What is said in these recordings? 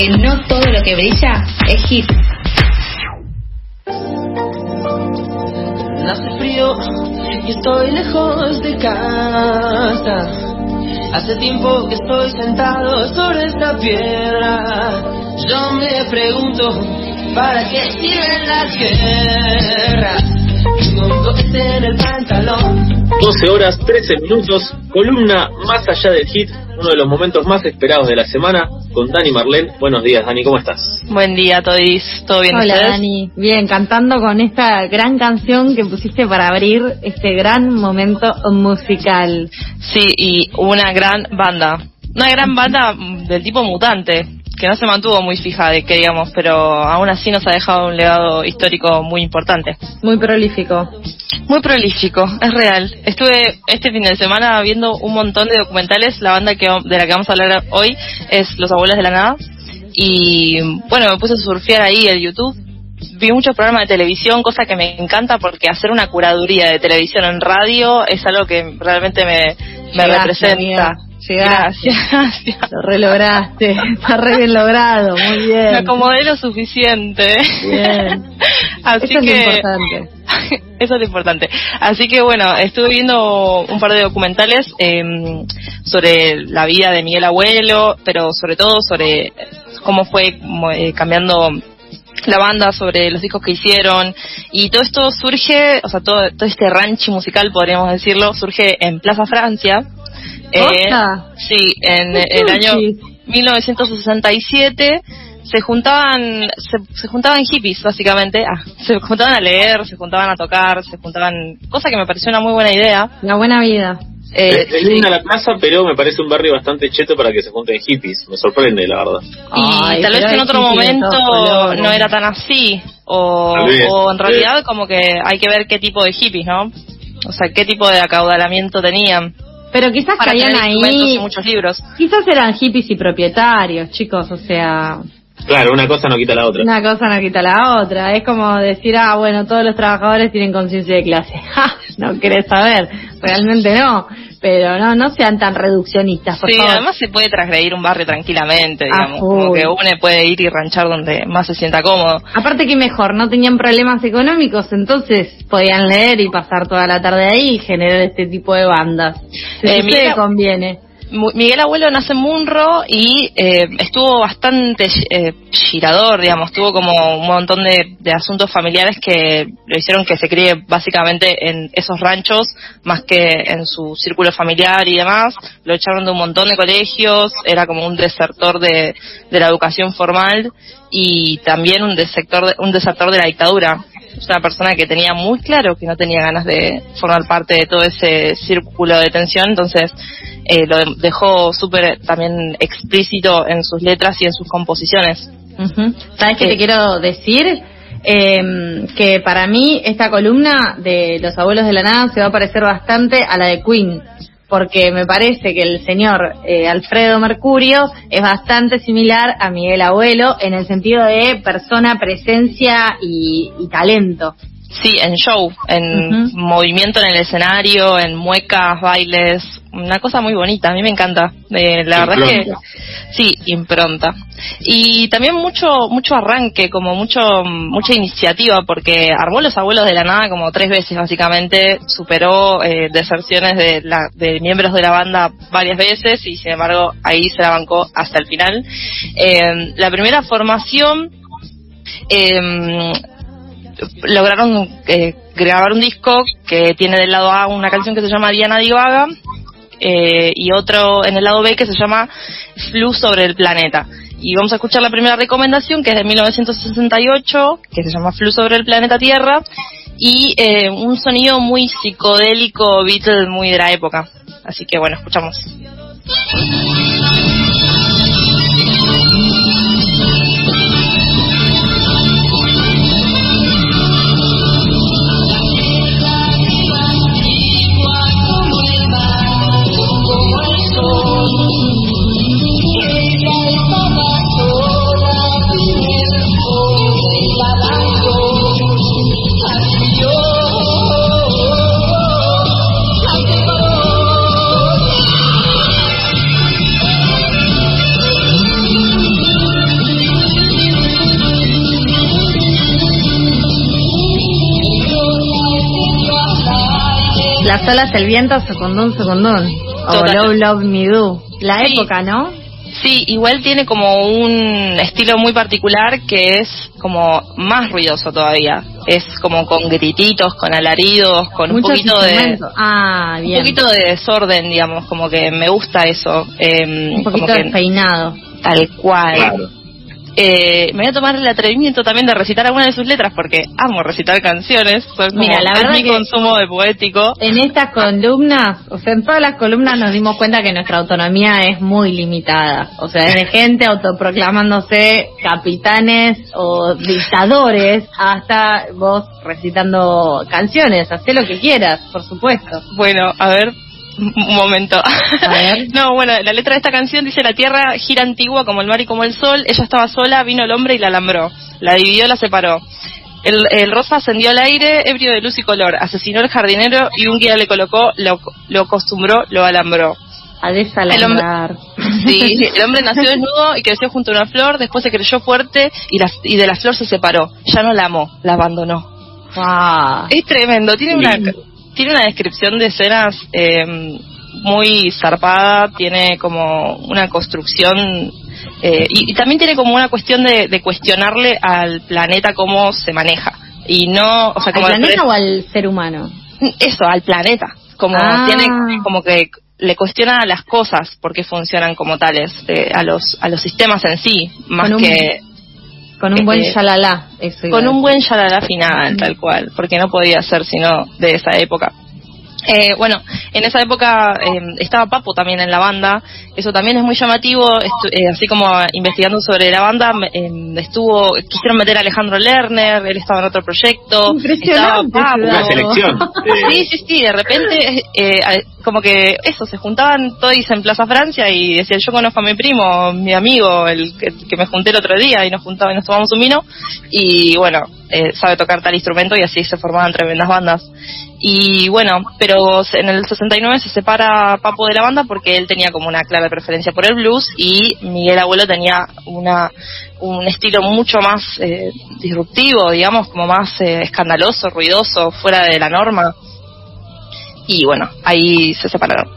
que no todo lo que brilla es hit. Hace frío y estoy lejos de casa. Hace tiempo que estoy sentado sobre esta piedra. Yo me pregunto, ¿para qué sirven las guerras? En el pantalón. 12 horas, 13 minutos, columna más allá del hit, uno de los momentos más esperados de la semana, con Dani Marlene. Buenos días, Dani, ¿cómo estás? Buen día, Todis. ¿Todo bien? Hola, ustedes? Dani. Bien, cantando con esta gran canción que pusiste para abrir este gran momento musical. Sí, y una gran banda. Una gran banda del tipo mutante, que no se mantuvo muy fija, de que digamos, pero aún así nos ha dejado un legado histórico muy importante. Muy prolífico. Muy prolífico, es real. Estuve este fin de semana viendo un montón de documentales. La banda que, de la que vamos a hablar hoy es Los Abuelos de la Nada. Y bueno, me puse a surfear ahí el YouTube. Vi muchos programas de televisión, cosa que me encanta porque hacer una curaduría de televisión en radio es algo que realmente me, representa. Llegaste. Gracias. Lo relograste. Está re bien logrado. Muy Me bien. acomodé lo suficiente. Bien. Así Eso es lo importante. Eso es lo importante. Así que bueno, estuve viendo un par de documentales eh, sobre la vida de Miguel Abuelo, pero sobre todo sobre cómo fue eh, cambiando la banda, sobre los discos que hicieron y todo esto surge, o sea, todo, todo este rancho musical, podríamos decirlo, surge en Plaza Francia. Eh, sí, en ¿Qué el año surgís? 1967 se juntaban se, se juntaban hippies básicamente ah, se juntaban a leer se juntaban a tocar se juntaban cosa que me pareció una muy buena idea La buena vida. Eh, es, es linda la plaza, pero me parece un barrio bastante cheto para que se junten hippies. Me sorprende, la verdad. y Ay, tal vez en otro momento no era tan así o, o en tal realidad como que hay que ver qué tipo de hippies no o sea qué tipo de acaudalamiento tenían Pero quizás para caían ahí. y muchos libros Quizás eran hippies y propietarios, chicos. O sea, Claro, una cosa no quita la otra. Una cosa no quita la otra. Es como decir, ah, bueno, todos los trabajadores tienen conciencia de clase. ¡Ja! No querés saber. Realmente no. Pero no, no sean tan reduccionistas, por sí, favor. además se puede transgredir un barrio tranquilamente, digamos, como que uno puede ir y ranchar donde más se sienta cómodo. Aparte que mejor, no tenían problemas económicos, entonces podían leer y pasar toda la tarde ahí y generar este tipo de bandas. Si Eh, mira- conviene. Miguel Abuelo nace en Munro y eh, estuvo bastante eh, girador, digamos, tuvo como un montón de, de asuntos familiares que lo hicieron que se críe básicamente en esos ranchos más que en su círculo familiar y demás. Lo echaron de un montón de colegios, era como un desertor de, de la educación formal y también un desertor de, un desertor de la dictadura. Es una persona que tenía muy claro que no tenía ganas de formar parte de todo ese círculo de tensión, entonces eh, lo de- dejó súper también explícito en sus letras y en sus composiciones. Ujú. ¿Sabes qué Eh, te quiero decir? Eh, que para mí esta columna de Los Abuelos de la Nada se va a parecer bastante a la de Queen, porque me parece que el señor eh, Alfredo Mercurio es bastante similar a Miguel Abuelo en el sentido de persona, presencia y, y talento. Sí, en show, en movimiento en el escenario, en muecas, bailes, una cosa muy bonita, a mí me encanta. Eh, la verdad es que sí, impronta. Y también mucho mucho arranque, como mucho mucha iniciativa porque armó los abuelos de la nada como tres veces básicamente, superó eh, deserciones de, la, de miembros de la banda varias veces y sin embargo ahí se la bancó hasta el final. Eh, la primera formación eh, lograron eh, grabar un disco que tiene del lado A una canción que se llama Diana Divaga eh, y otro en el lado B que se llama Flu sobre el planeta. Y vamos a escuchar la primera recomendación que es de 1968, que se llama Flu sobre el planeta Tierra y eh, un sonido muy psicodélico, Beatles muy de la época. Así que bueno, escuchamos. Las olas, el viento, secundón, secundón. O Total. Love, Love Me Do. La Sí. época, ¿no? Sí, igual tiene como un estilo muy particular que es como más ruidoso todavía. Es como con grititos, con alaridos, con un poquito de. Ah, un poquito de desorden, digamos, como que me gusta eso. eh, Un como poquito que despeinado. tal cual. Claro. Eh, me voy a tomar el atrevimiento también de recitar alguna de sus letras porque amo recitar canciones. Como- Mira, la es verdad mi que- consumo de poético. En estas columnas, o sea, en todas las columnas nos dimos cuenta que nuestra autonomía es muy limitada. O sea, desde gente autoproclamándose capitanes o dictadores hasta vos recitando canciones. Hacé lo que quieras, por supuesto. Bueno, a ver, un momento. ver. no, bueno, la letra de esta canción dice la tierra gira antigua como el mar y como el sol. Ella estaba sola, vino el hombre y la alambró. La dividió, la separó. El, el rosa ascendió al aire, ebrio de luz y color. Asesinó al jardinero y un guía le colocó, lo, lo acostumbró, lo alambró. A desalambrar. Sí, el hombre nació desnudo y creció junto a una flor, después se creyó fuerte y, la- y de la flor se separó. Ya no la amó, la abandonó. Wow. Es tremendo, tiene una. Tiene una descripción de escenas eh, muy zarpada, tiene como una construcción eh, y, y también tiene como una cuestión de, de cuestionarle al planeta cómo se maneja. Y no, o sea, ¿Al como planeta o al ser humano? eso, al planeta. Como Ah. tiene, como que le cuestiona a las cosas por qué funcionan como tales, eh, a los a los sistemas en sí, más un- que Con un buen Eh, shalala. Eso con un buen shalala final, tal cual, porque no podía ser sino de esa época. Eh, bueno, en esa época eh, estaba Papo también en la banda, eso también es muy llamativo, estu- eh, así como investigando sobre la banda, me- eh, estuvo, quisieron meter a Alejandro Lerner, él estaba en otro proyecto, estaba Impresionante, Papo. Una selección. Sí, sí, sí, de repente, como que eso, se juntaban todos en Plaza Francia y decían, yo conozco a mi primo, mi amigo, el que, que me junté el otro día y nos juntaba y nos tomamos un vino, y bueno, eh, sabe tocar tal instrumento y así se formaban tremendas bandas. Y bueno, pero en el 69 se separa Papo de la banda porque él tenía como una clara preferencia por el blues y Miguel Abuelo tenía una un estilo mucho más eh, disruptivo, digamos, como más eh, escandaloso, ruidoso, fuera de la norma. Y bueno, ahí se separaron.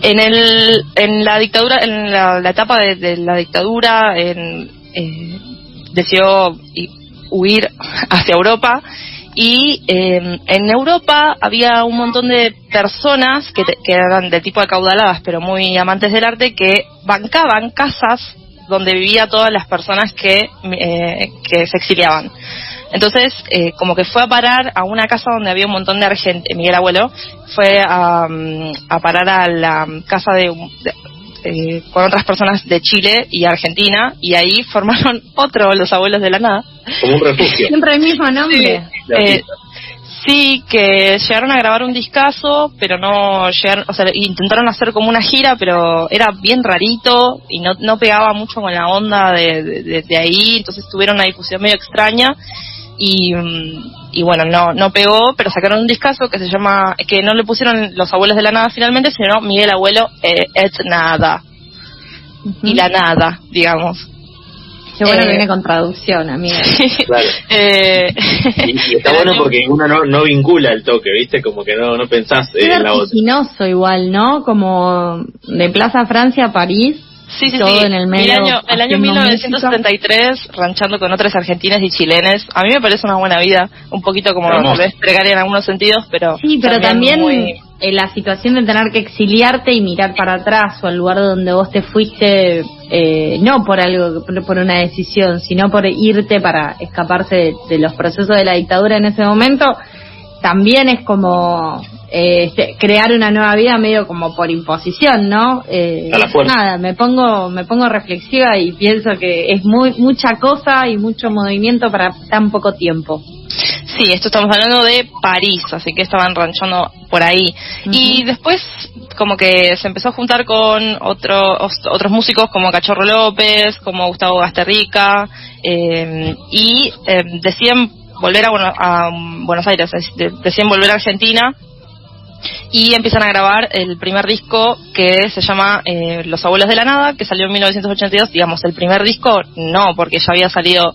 En el en la dictadura, en la, etapa de, la dictadura, en, eh, decidió huir hacia Europa y eh, en Europa había un montón de personas que, te- que eran de tipo acaudaladas pero muy amantes del arte que bancaban casas donde vivía todas las personas que, eh, que se exiliaban. Entonces, eh, como que fue a parar a una casa donde había un montón de argentinos, Miguel Abuelo, fue a, mm, a parar a la casa de, de- eh, con otras personas de Chile y Argentina, y ahí formaron otro, los abuelos de la nada, como un refugio. Siempre el mismo nombre. Eh, sí, que llegaron a grabar un discazo, pero no llegaron, o sea, intentaron hacer como una gira, pero era bien rarito y no, no pegaba mucho con la onda de, de- de- de ahí, entonces tuvieron una difusión medio extraña y, mm, y bueno, no, no pegó, pero sacaron un discazo que se llama, que no le pusieron los abuelos de la nada finalmente, sino Miguel Abuelo eh, et nada, y la nada, digamos. Qué bueno Eh, que viene con traducción, amiga. Claro. Eh, Y, y está bueno porque uno no, no vincula el toque, ¿viste? Como que no, no pensás eh, en la otra. igual, ¿no? Como de Plaza Francia a París. Sí, sí, todo sí. en el medio. el año, el año haciendo 1973, ranchando con otras argentinas y chilenes. A mí me parece una buena vida, un poquito como tal vez precaria en algunos sentidos, pero. Sí, pero también muy- eh, la situación de tener que exiliarte y mirar para atrás o al lugar donde vos te fuiste, eh, no por algo, por por una decisión, sino por irte para escaparse de, de los procesos de la dictadura en ese momento, también es como eh, crear una nueva vida medio como por imposición, ¿no? Eh, A la fuerza. Nada, me pongo, me pongo reflexiva y pienso que es muy mucha cosa y mucho movimiento para tan poco tiempo. Sí, esto estamos hablando de París, así que estaban ranchando por ahí. Y después, como que se empezó a juntar con otro- os- otros músicos como Cachorro López, como Gustavo Gasterrica, eh, y eh, deciden volver a, Bueno- a Buenos Aires, es- de- deciden volver a Argentina y empiezan a grabar el primer disco que se llama eh, Los Abuelos de la Nada, que salió en 1982. Digamos, el primer disco no, porque ya había salido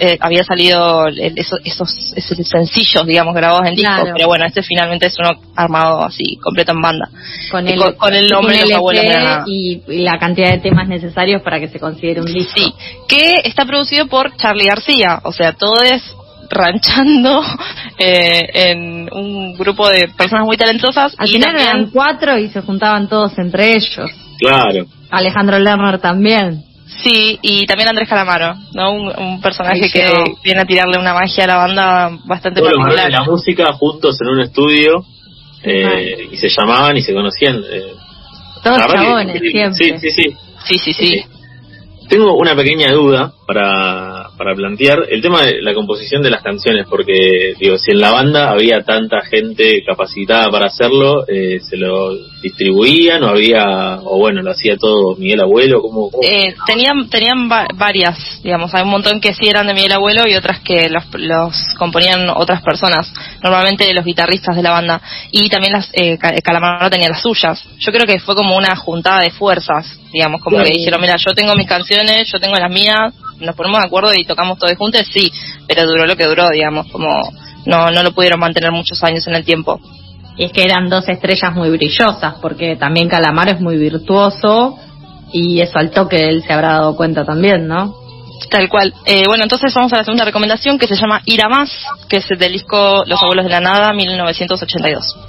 eh, había salido esos, esos, sencillos, digamos, grabados en disco, pero bueno, este finalmente es uno armado así, completo en banda. Con el, con, el nombre de los abuelos de la y, la cantidad de temas necesarios para que se considere un disco. Sí, que está producido por Charlie García, o sea, todo es ranchando eh, en un grupo de personas muy talentosas. Al final eran cuatro y se juntaban todos entre ellos. Claro. Alejandro Lerner también. Sí, y también Andrés Calamaro, ¿no? Un, personaje que viene a tirarle una magia a la banda bastante Todos particular. la música juntos en un estudio eh, y se llamaban y se conocían. Eh. Todos chabones, siempre. Sí, sí, sí. Sí, sí, sí. Tengo una pequeña duda para, para plantear el tema de la composición de las canciones, porque digo, si en la banda había tanta gente capacitada para hacerlo, eh, ¿se lo distribuían o había, o bueno, lo hacía todo Miguel Abuelo? ¿Cómo, Eh, tenían tenían varias, digamos, hay un montón que sí eran de Miguel Abuelo y otras que los, los componían otras personas, normalmente los guitarristas de la banda, y también las eh, Calamaro tenía las suyas. Yo creo que fue como una juntada de fuerzas digamos, como que dijeron, mira, yo tengo mis canciones, yo tengo las mías, nos ponemos de acuerdo y tocamos todos juntos, sí, pero duró lo que duró, digamos, como no, no lo pudieron mantener muchos años en el tiempo. Y es que eran dos estrellas muy brillosas, porque también Calamaro es muy virtuoso y eso al toque él se habrá dado cuenta también, ¿no? Tal cual. Eh, bueno, entonces vamos a la segunda recomendación que se llama Ir a Más, que es del disco Los Abuelos de la Nada, 1982.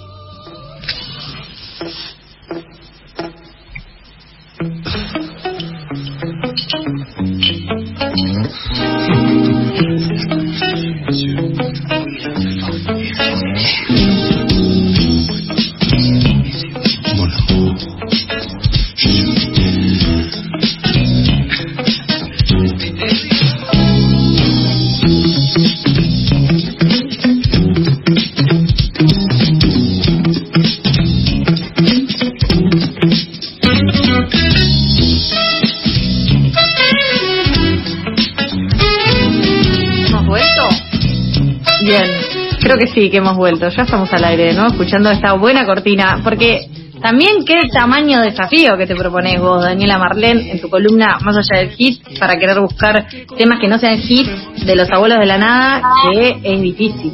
Que sí, que hemos vuelto. Ya estamos al aire, ¿no? Escuchando esta buena cortina. Porque también qué tamaño de desafío que te propones vos, Daniela Marlén, en tu columna Más allá del hit, para querer buscar temas que no sean hit de los abuelos de la nada, que es difícil.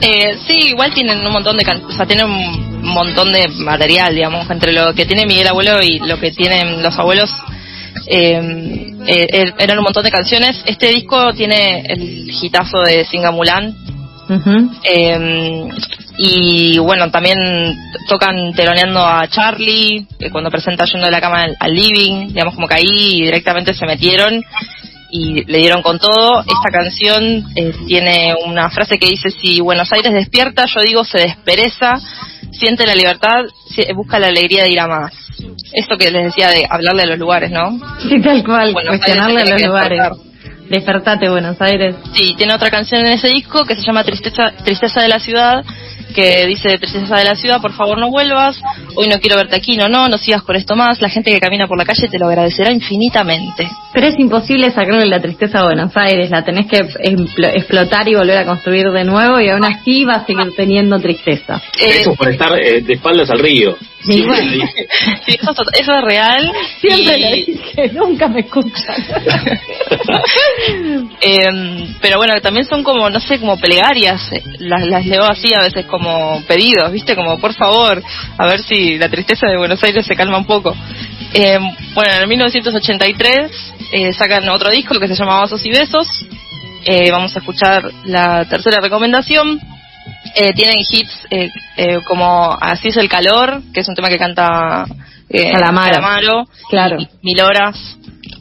Eh, sí, igual tienen un montón de, o sea, tienen un montón de material, digamos, entre lo que tiene Miguel Abuelo y lo que tienen los abuelos. Eh, eh, eran un montón de canciones. Este disco tiene el hitazo de Eh, y bueno, también tocan teloneando a Charlie, que cuando presenta yendo de la cama al, living, digamos como que ahí directamente se metieron y le dieron con todo. Esta canción eh, tiene una frase que dice, si Buenos Aires despierta, yo digo se despereza, siente la libertad, busca la alegría de ir a más. Esto que les decía de hablarle a los lugares, ¿no? Sí, tal cual, cuestionarle a los lugares. Despertate Buenos Aires. Sí, tiene otra canción en ese disco que se llama Tristeza, Tristeza de la Ciudad, que dice Tristeza de la Ciudad, por favor no vuelvas, hoy no quiero verte aquí, no, no, no sigas con esto más, la gente que camina por la calle te lo agradecerá infinitamente. Pero es imposible sacarle la tristeza a Buenos Aires, la tenés que explotar y volver a construir de nuevo y aún así va a seguir teniendo tristeza. Eso por estar eh, de espaldas al río. Sí, eso, es real. Siempre le dije, nunca me escuchan. Em, pero bueno, también son como, no sé, como plegarias. Las, las leo así a veces como pedidos, ¿viste? Como, por favor, a ver si la tristeza de Buenos Aires se calma un poco. Em, bueno, en 1983 eh, sacan otro disco que se llama Vasos y Besos. Eh, vamos a escuchar la tercera recomendación eh, tienen hits eh, eh, como Así es el calor, que es un tema que canta eh, Calamaro, claro. Mil horas.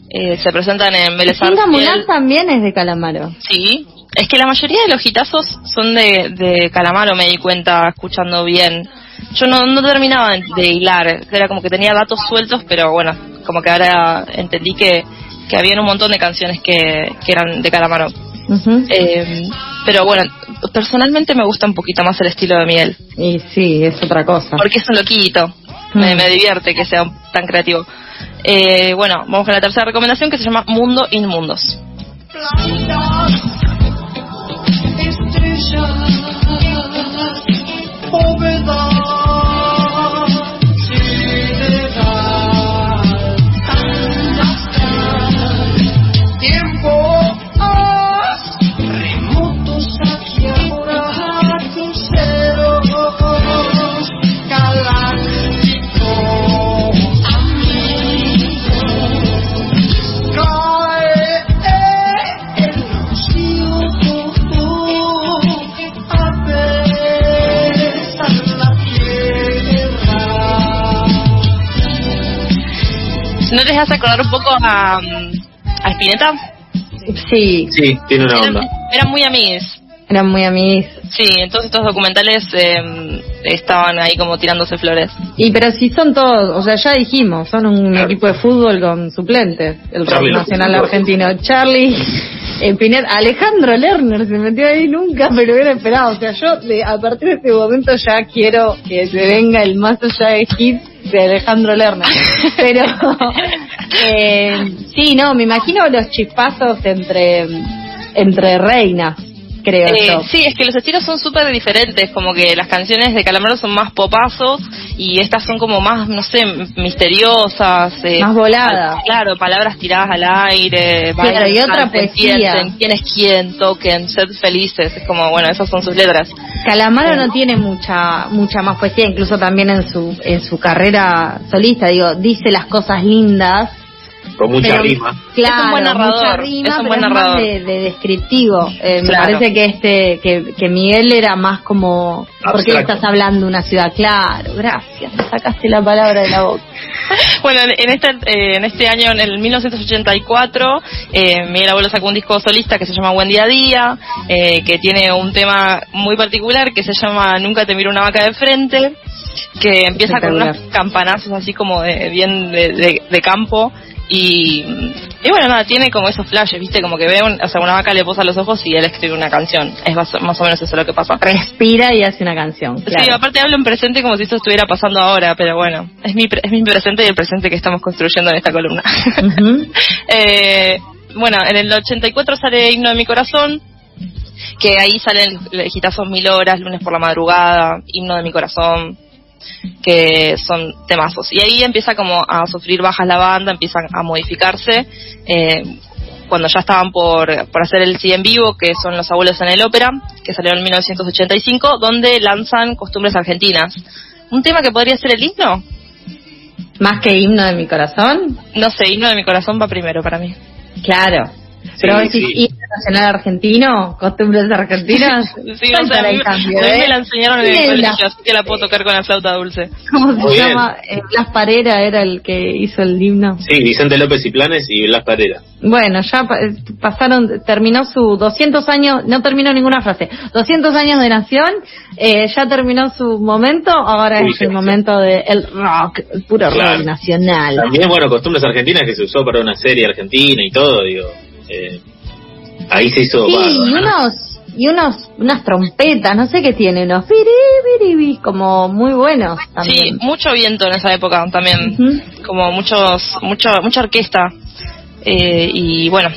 Eh, se presentan en Vélez Mulan también es de Calamaro. Sí, es que la mayoría de los hitazos son de, de Calamaro, me di cuenta escuchando bien. Yo no, no terminaba de hilar, era como que tenía datos sueltos, pero bueno, como que ahora entendí que, que habían un montón de canciones que, que eran de Calamaro. eh, pero bueno, personalmente me gusta un poquito más el estilo de Miguel. Y sí, es otra cosa. Porque es un loquito. Me, mm. divierte que sea tan creativo. Eh, bueno, vamos con la tercera recomendación que se llama Mundo Inmundos. Over the hace acordar un poco a, a Spinetta. Sí, Sí, tiene una Eran, onda. eran muy amigos. eran muy amigos. Sí, entonces estos documentales eh, estaban ahí como tirándose flores. Y pero si son todos, o sea, ya dijimos, son un Claro. equipo de fútbol con suplentes, el rock nacional argentino. Charlie, eh, Pinet, Alejandro Lerner se metió ahí nunca, pero hubiera esperado. O sea, yo de- a partir de este momento ya quiero que se venga el más allá de hit de Alejandro Lerner. Pero, eh, sí, no, me imagino los chispazos entre, entre reinas, creo Eh, yo. sí, es que los estilos son súper diferentes, como que las canciones de Calamaro son más popazos y estas son como más, no sé, misteriosas. eh, Más voladas. pal- Claro, palabras tiradas al aire. Claro, y otra poesía. piensen, quién es quién, toquen, sed felices. Es como, bueno, esas son sus letras. Calamaro no tiene mucha mucha más poesía, incluso también en su en su carrera solista, digo, dice las cosas lindas. Con mucha pero- rima. Claro, Es un buen narrador, mucha rima, es un pero buen más narrador. de, de descriptivo. Eh, Me parece que este que, que Miguel era más como, ¿por qué estás hablando de una ciudad? Claro, gracias, me sacaste la palabra de la boca. Bueno, en en este, eh, en este año, en el 1984, eh, Miguel Abuelo sacó un disco solista que se llama Buen Día a Día, eh, que tiene un tema muy particular que se llama Nunca te miro una vaca de frente, que empieza con unos campanazos así como de, bien de, de- de campo. Y, y bueno, nada, tiene como esos flashes, ¿viste? Como que ve un- o sea, una vaca le posa los ojos y él escribe una canción. Es más, más o menos eso lo que pasa. Respira y hace una canción. Sí, aparte hablo en presente como si esto estuviera pasando ahora, pero bueno, es mi, es mi presente y el presente que estamos construyendo en esta columna. Eh, bueno, en el 84 sale Himno de mi Corazón, que ahí salen los hitazos Mil Horas, Lunes por la Madrugada, Himno de mi Corazón, que son temazos. Y ahí empieza como a sufrir bajas la banda, empiezan a modificarse. eh, cuando ya estaban por, por hacer el sí en vivo, que son Los Abuelos en el Ópera, que salió en 1985, donde lanzan Costumbres Argentinas. Un tema que podría ser el himno. Más que himno de mi corazón, No sé, Himno de mi Corazón va primero para mí. claro. Pero Sí, decís, sí. nacional argentino, costumbres argentinas. Sí, no sé, a mí, cambio, a mí ¿eh? me la enseñaron en el colegio, la- así que la puedo tocar con la flauta dulce. ¿Cómo se bien. llama? Eh, Blas Parera era el que hizo el himno. Sí, Vicente López y Planes y Blas Parera. Bueno, ya eh, pasaron, terminó su 200 años, no terminó ninguna frase, 200 años de nación, eh, ya terminó su momento, ahora Uy, es el momento del rock, el puro Claro. rock nacional. También, bueno, Costumbres Argentinas que se usó para una serie argentina y todo, digo. Eh, ahí se hizo. Sí, y ¿no? unos, y unos, unas trompetas, no sé qué tiene, unos biribiribis, como muy buenos Sí, también. mucho viento en esa época también, Ujú. como muchos, mucho, mucha orquesta. Eh, y bueno,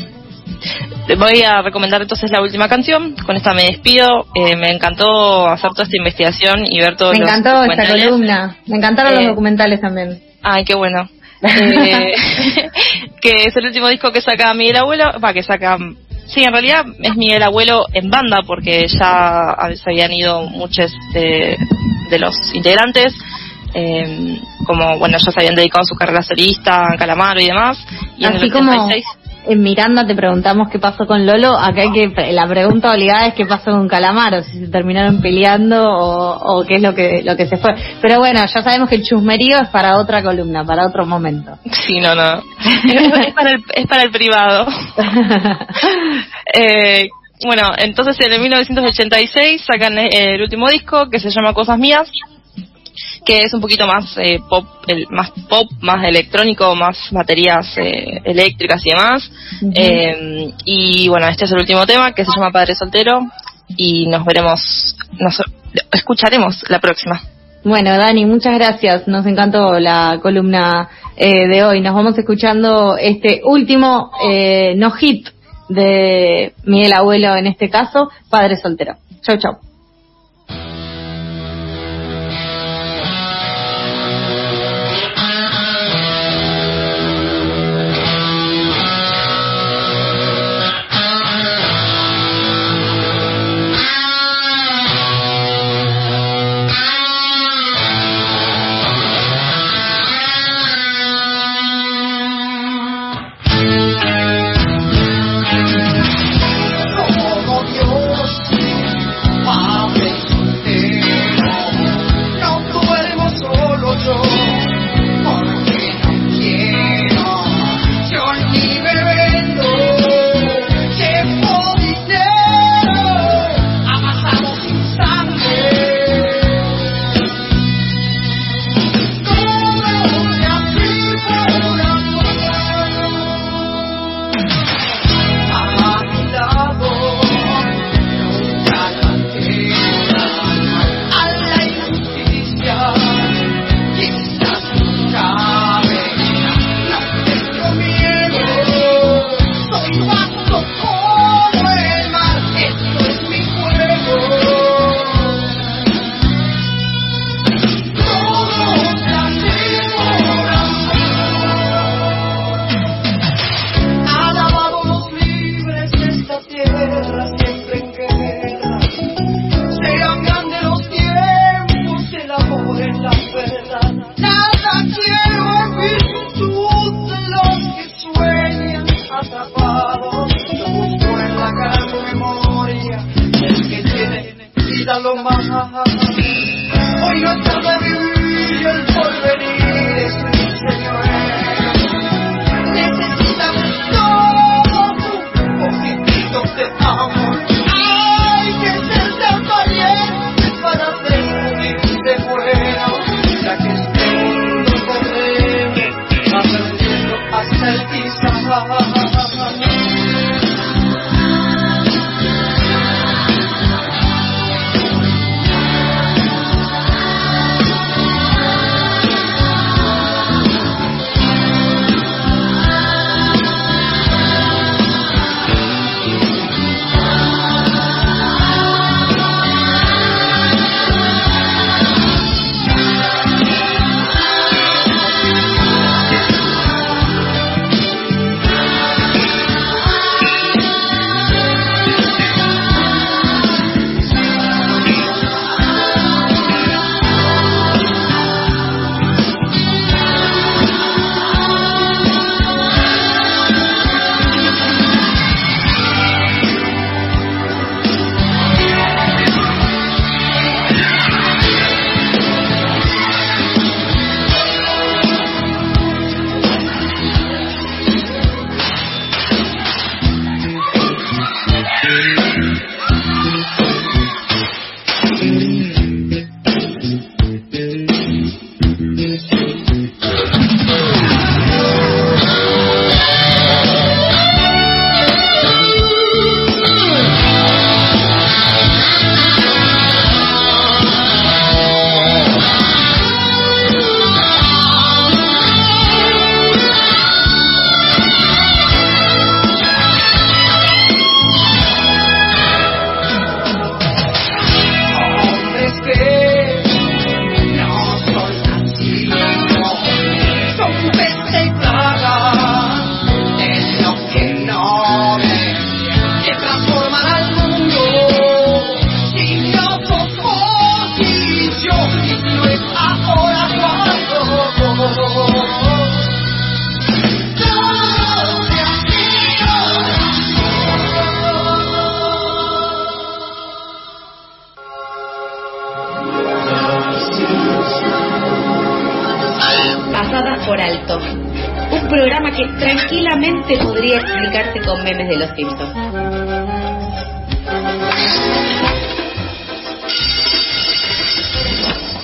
te voy a recomendar entonces la última canción, con esta me despido. Eh, me encantó hacer toda esta investigación y ver todos Me los encantó esta columna, me encantaron Eh, los documentales también. Ay, qué bueno. Eh, que es el último disco que saca Miguel Abuelo, va, que saca... Sí, en realidad es Miguel Abuelo en banda porque ya se habían ido muchos de, de los integrantes. eh, como, bueno, ya se habían dedicado a su carrera solista, Calamaro y demás. Y en Así el como 86 en Miranda te preguntamos qué pasó con Lolo, acá hay que la pregunta obligada es qué pasó con Calamaro, si se terminaron peleando o, o qué es lo que lo que se fue. Pero bueno, ya sabemos que el chusmerío es para otra columna, para otro momento. Sí, no, no. es, para el, es para el privado. Eh, bueno, entonces en el 1986 sacan el último disco que se llama Cosas Mías, que es un poquito más eh, pop, el, más pop, más electrónico, más baterías eh, eléctricas y demás. Eh, y bueno, este es el último tema que se llama Padre Soltero y nos veremos, nos escucharemos la próxima. Bueno, Dani, muchas gracias. Nos encantó la columna eh, de hoy. Nos vamos escuchando este último eh, no hit de Miguel Abuelo, en este caso, Padre Soltero. Chau, chau. Un